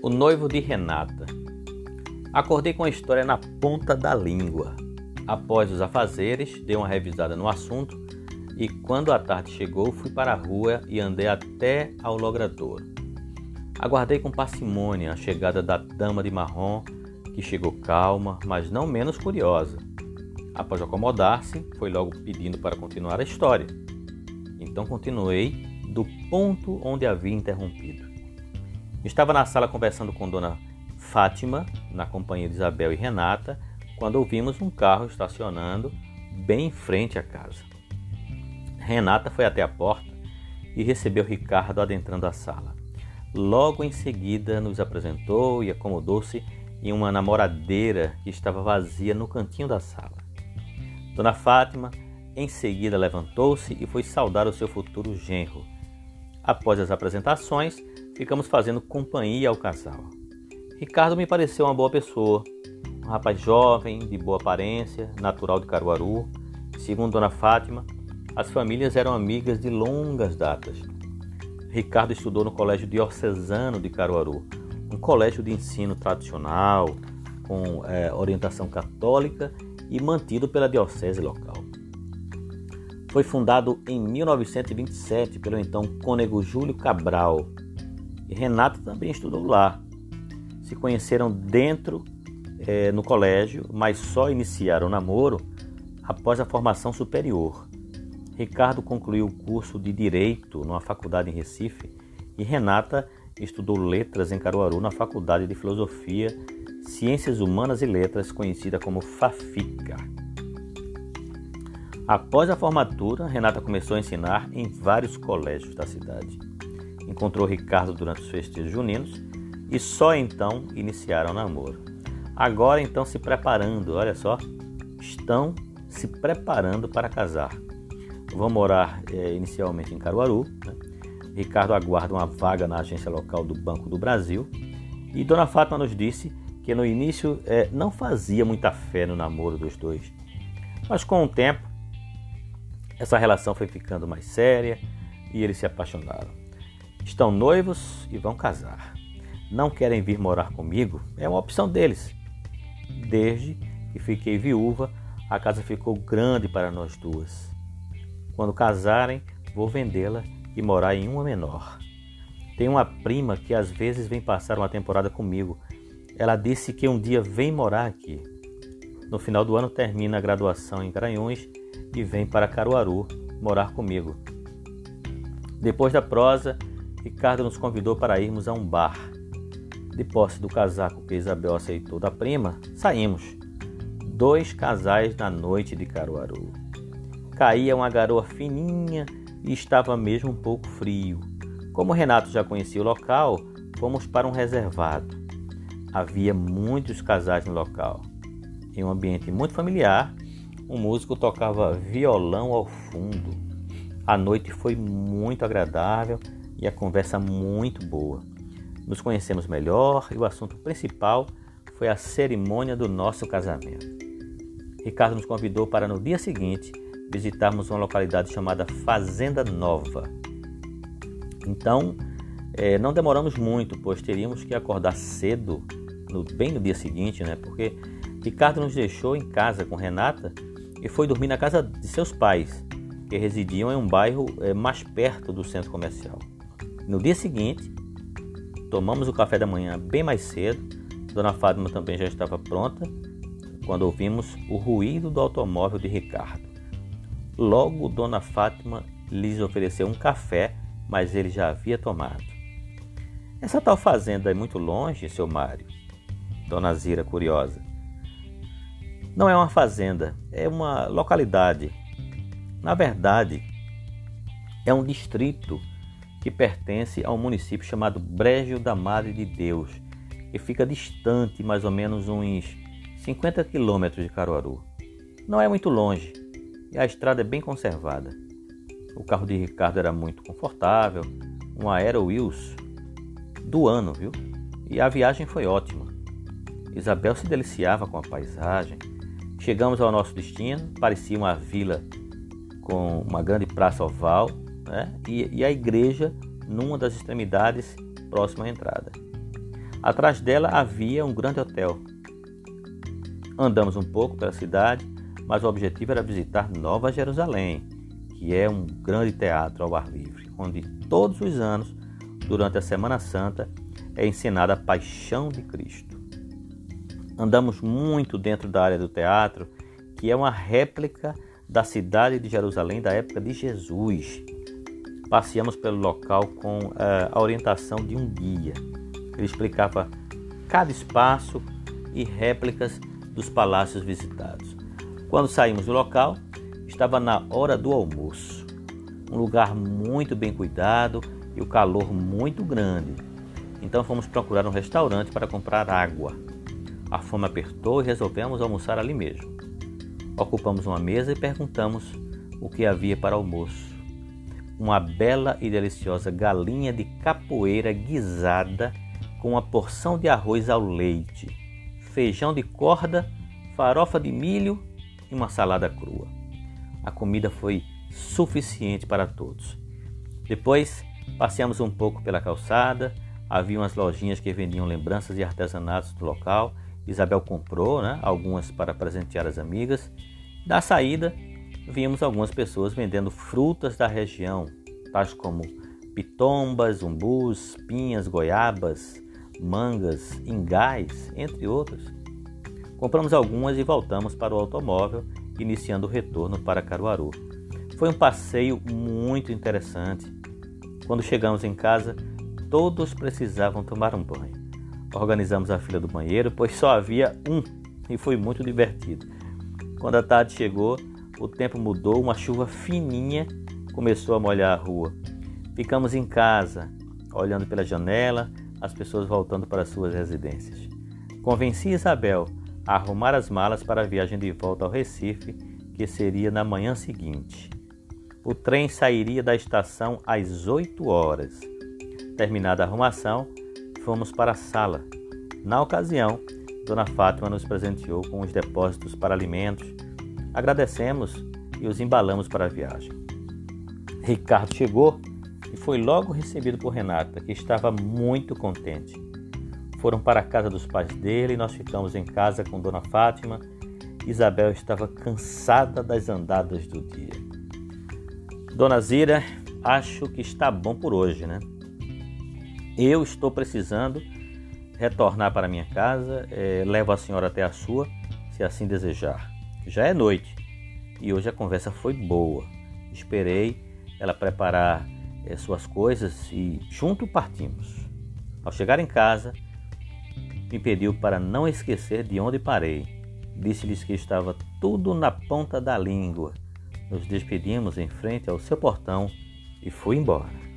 O noivo de Renata. Acordei com a história na ponta da língua. Após os afazeres, dei uma revisada no assunto e, quando a tarde chegou, fui para a rua e andei até ao logradouro. Aguardei com parcimônia a chegada da dama de marrom, que chegou calma, mas não menos curiosa. Após acomodar-se, foi logo pedindo para continuar a história. Então continuei do ponto onde havia interrompido. Estava na sala conversando com Dona Fátima, na companhia de Isabel e Renata, quando ouvimos um carro estacionando bem em frente à casa. Renata foi até a porta e recebeu Ricardo adentrando a sala. Logo em seguida nos apresentou e acomodou-se em uma namoradeira que estava vazia no cantinho da sala. Dona Fátima em seguida levantou-se e foi saudar o seu futuro genro. Após as apresentações, ficamos fazendo companhia ao casal. Ricardo me pareceu uma boa pessoa, um rapaz jovem, de boa aparência, natural de Caruaru. Segundo Dona Fátima, as famílias eram amigas de longas datas. Ricardo estudou no Colégio Diocesano de Caruaru, um colégio de ensino tradicional, com é, orientação católica e mantido pela diocese local. Foi fundado em 1927 pelo então cônego Júlio Cabral, e Renata também estudou lá. Se conheceram dentro é, no colégio, mas só iniciaram o namoro após a formação superior. Ricardo concluiu o curso de Direito numa faculdade em Recife e Renata estudou Letras em Caruaru na Faculdade de Filosofia, Ciências Humanas e Letras, conhecida como FAFICA. Após a formatura, Renata começou a ensinar em vários colégios da cidade encontrou Ricardo durante os festejos juninos e só então iniciaram o namoro. Agora então se preparando, olha só, estão se preparando para casar. Vão morar é, inicialmente em Caruaru. Né? Ricardo aguarda uma vaga na agência local do Banco do Brasil. E Dona Fátima nos disse que no início é, não fazia muita fé no namoro dos dois. Mas com o tempo, essa relação foi ficando mais séria e eles se apaixonaram. Estão noivos e vão casar. Não querem vir morar comigo? É uma opção deles. Desde que fiquei viúva, a casa ficou grande para nós duas. Quando casarem, vou vendê-la e morar em uma menor. Tenho uma prima que às vezes vem passar uma temporada comigo. Ela disse que um dia vem morar aqui. No final do ano termina a graduação em Garanhuns e vem para Caruaru morar comigo. Depois da prosa, Ricardo nos convidou para irmos a um bar. De posse do casaco que Isabel aceitou da prima, saímos. Dois casais na noite de Caruaru. Caía uma garoa fininha e estava mesmo um pouco frio. Como Renato já conhecia o local, fomos para um reservado. Havia muitos casais no local. Em um ambiente muito familiar, um músico tocava violão ao fundo. A noite foi muito agradável e a conversa muito boa. Nos conhecemos melhor e o assunto principal foi a cerimônia do nosso casamento. Ricardo nos convidou para no dia seguinte visitarmos uma localidade chamada Fazenda Nova. Então, é, não demoramos muito, pois teríamos que acordar cedo, no, bem no dia seguinte, né? Porque Ricardo nos deixou em casa com Renata e foi dormir na casa de seus pais, que residiam em um bairro é, mais perto do centro comercial. No dia seguinte, tomamos o café da manhã bem mais cedo. Dona Fátima também já estava pronta quando ouvimos o ruído do automóvel de Ricardo. Logo, Dona Fátima lhes ofereceu um café, mas ele já havia tomado. Essa tal fazenda é muito longe, seu Mário? Dona Zira, curiosa. Não é uma fazenda, é uma localidade. Na verdade, é um distrito que pertence a um município chamado Brejo da Madre de Deus, que fica distante mais ou menos uns 50 quilômetros de Caruaru. Não é muito longe e a estrada é bem conservada. O carro de Ricardo era muito confortável, um Aero Wheels do ano, viu? E a viagem foi ótima. Isabel se deliciava com a paisagem. Chegamos ao nosso destino, parecia uma vila com uma grande praça oval né? e, e a igreja numa das extremidades próxima à entrada. Atrás dela havia um grande hotel. Andamos um pouco pela cidade, mas o objetivo era visitar Nova Jerusalém, que é um grande teatro ao ar livre, onde todos os anos, durante a Semana Santa, é ensinada a paixão de Cristo. Andamos muito dentro da área do teatro, que é uma réplica da cidade de Jerusalém da época de Jesus. Passeamos pelo local com uh, a orientação de um guia. Ele explicava cada espaço e réplicas dos palácios visitados. Quando saímos do local, estava na hora do almoço. Um lugar muito bem cuidado e o calor muito grande. Então fomos procurar um restaurante para comprar água. A fome apertou e resolvemos almoçar ali mesmo. Ocupamos uma mesa e perguntamos o que havia para almoço. Uma bela e deliciosa galinha de capoeira guisada com uma porção de arroz ao leite, feijão de corda, farofa de milho e uma salada crua. A comida foi suficiente para todos. Depois, passeamos um pouco pela calçada, havia umas lojinhas que vendiam lembranças e artesanatos do local Isabel comprou né, algumas para presentear as amigas. Da saída, vimos algumas pessoas vendendo frutas da região, tais como pitombas, umbus, pinhas, goiabas, mangas, ingás, entre outras. Compramos algumas e voltamos para o automóvel, iniciando o retorno para Caruaru. Foi um passeio muito interessante. Quando chegamos em casa, todos precisavam tomar um banho. Organizamos a fila do banheiro, pois só havia um e foi muito divertido. Quando a tarde chegou, o tempo mudou, uma chuva fininha começou a molhar a rua. Ficamos em casa, olhando pela janela, as pessoas voltando para suas residências. Convenci Isabel a arrumar as malas para a viagem de volta ao Recife, que seria na manhã seguinte. O trem sairia da estação às 8 horas. Terminada a arrumação, fomos para a sala. Na ocasião, Dona Fátima nos presenteou com os depósitos para alimentos. Agradecemos e os embalamos para a viagem. Ricardo chegou e foi logo recebido por Renata, que estava muito contente. Foram para a casa dos pais dele e nós ficamos em casa com Dona Fátima. Isabel estava cansada das andadas do dia. Dona Zira, acho que está bom por hoje, né? Eu estou precisando retornar para minha casa, é, levo a senhora até a sua, se assim desejar. Já é noite e hoje a conversa foi boa. Esperei ela preparar é, suas coisas e junto partimos. Ao chegar em casa, me pediu para não esquecer de onde parei. Disse-lhes que estava tudo na ponta da língua. Nos despedimos em frente ao seu portão e fui embora.